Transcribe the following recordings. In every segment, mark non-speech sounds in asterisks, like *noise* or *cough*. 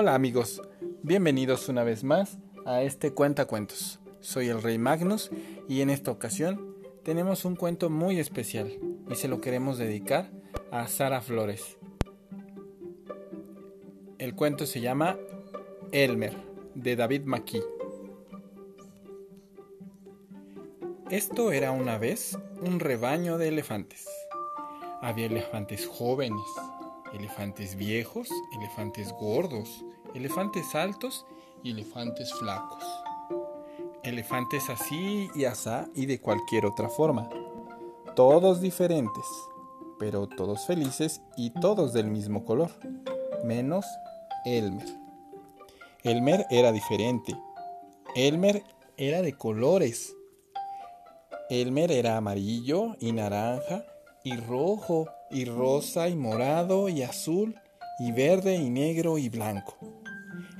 Hola amigos, bienvenidos una vez más a este Cuentacuentos. Soy el Rey Magnus y en esta ocasión tenemos un cuento muy especial y se lo queremos dedicar a Sara Flores. El cuento se llama Elmer, de David McKee. Esto era una vez un rebaño de elefantes. Había elefantes jóvenes, elefantes viejos, elefantes gordos, elefantes altos y elefantes flacos. Elefantes así y asá y de cualquier otra forma. Todos diferentes, pero todos felices y todos del mismo color, menos Elmer. Elmer era diferente. Elmer era de colores. Elmer era amarillo y naranja y rojo y rosa y morado y azul y verde y negro y blanco.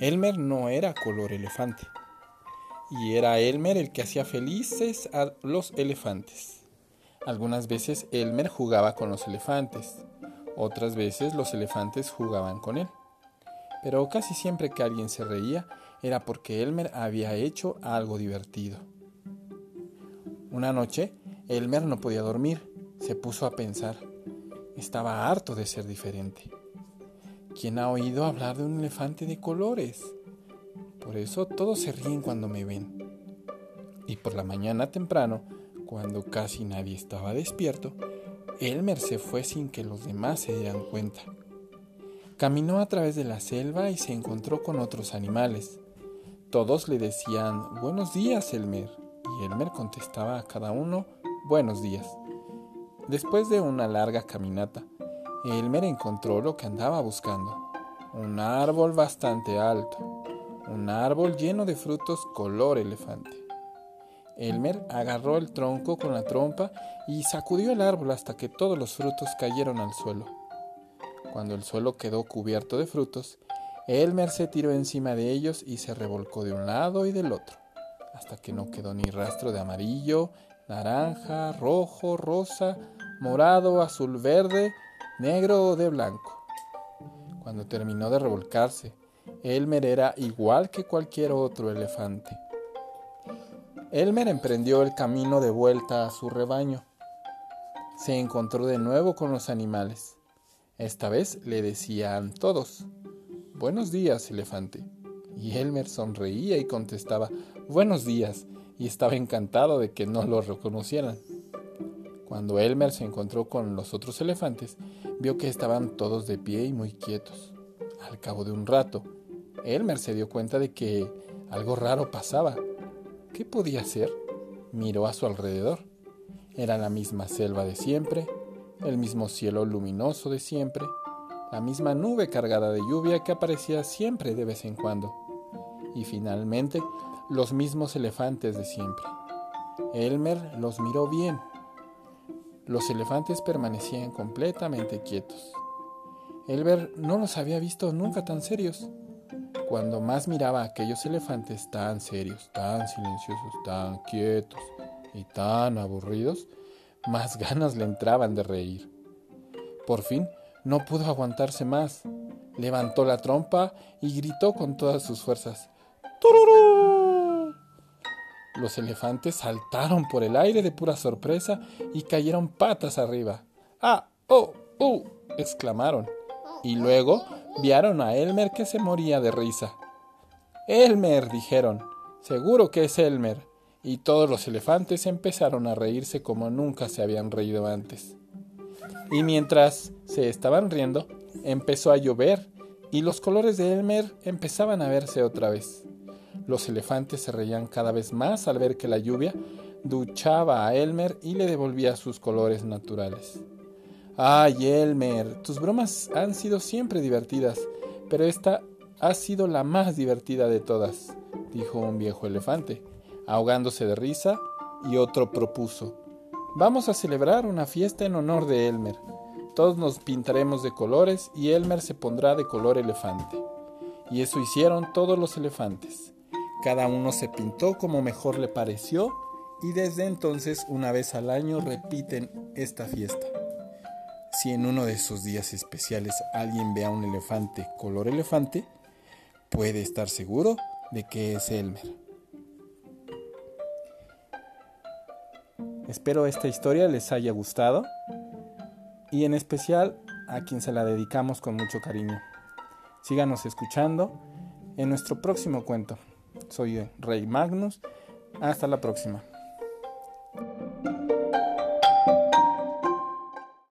Elmer no era color elefante. Y era Elmer el que hacía felices a los elefantes. Algunas veces Elmer jugaba con los elefantes, otras veces los elefantes jugaban con él. Pero casi siempre que alguien se reía era porque Elmer había hecho algo divertido. Una noche, Elmer no podía dormir. Se puso a pensar. Estaba harto de ser diferente. ¿Quién ha oído hablar de un elefante de colores? Por eso todos se ríen cuando me ven. Y por la mañana temprano, cuando casi nadie estaba despierto, Elmer se fue sin que los demás se dieran cuenta. Caminó a través de la selva y se encontró con otros animales. Todos le decían Buenos días, Elmer, y Elmer contestaba a cada uno Buenos días. Después de una larga caminata, Elmer encontró lo que andaba buscando. Un árbol bastante alto. Un árbol lleno de frutos color elefante. Elmer agarró el tronco con la trompa y sacudió el árbol hasta que todos los frutos cayeron al suelo. Cuando el suelo quedó cubierto de frutos, Elmer se tiró encima de ellos y se revolcó de un lado y del otro, hasta que no quedó ni rastro de amarillo, naranja, rojo, rosa, morado, azul, verde, negro o de blanco. Cuando terminó de revolcarse, Elmer era igual que cualquier otro elefante. Elmer emprendió el camino de vuelta a su rebaño. Se encontró de nuevo con los animales. Esta vez le decían todos, Buenos días, elefante. Y Elmer sonreía y contestaba, Buenos días, y estaba encantado de que no lo reconocieran. Cuando Elmer se encontró con los otros elefantes, vio que estaban todos de pie y muy quietos. Al cabo de un rato, Elmer se dio cuenta de que algo raro pasaba. ¿Qué podía ser? Miró a su alrededor. Era la misma selva de siempre, el mismo cielo luminoso de siempre, la misma nube cargada de lluvia que aparecía siempre de vez en cuando. Y finalmente, los mismos elefantes de siempre. Elmer los miró bien los elefantes permanecían completamente quietos. Elber no los había visto nunca tan serios. Cuando más miraba a aquellos elefantes tan serios, tan silenciosos, tan quietos y tan aburridos, más *laughs* ganas le entraban de reír. Por fin no pudo aguantarse más. Levantó la trompa y gritó con todas sus fuerzas. Los elefantes saltaron por el aire de pura sorpresa y cayeron patas arriba. ¡Ah! ¡Oh! ¡Uh! exclamaron. Y luego vieron a Elmer que se moría de risa. Elmer, dijeron. Seguro que es Elmer. Y todos los elefantes empezaron a reírse como nunca se habían reído antes. Y mientras se estaban riendo, empezó a llover y los colores de Elmer empezaban a verse otra vez. Los elefantes se reían cada vez más al ver que la lluvia duchaba a Elmer y le devolvía sus colores naturales. Ay, Elmer, tus bromas han sido siempre divertidas, pero esta ha sido la más divertida de todas, dijo un viejo elefante, ahogándose de risa, y otro propuso. Vamos a celebrar una fiesta en honor de Elmer. Todos nos pintaremos de colores y Elmer se pondrá de color elefante. Y eso hicieron todos los elefantes. Cada uno se pintó como mejor le pareció y desde entonces una vez al año repiten esta fiesta. Si en uno de esos días especiales alguien ve a un elefante color elefante, puede estar seguro de que es Elmer. Espero esta historia les haya gustado y en especial a quien se la dedicamos con mucho cariño. Síganos escuchando en nuestro próximo cuento. Soy Rey Magnus. Hasta la próxima.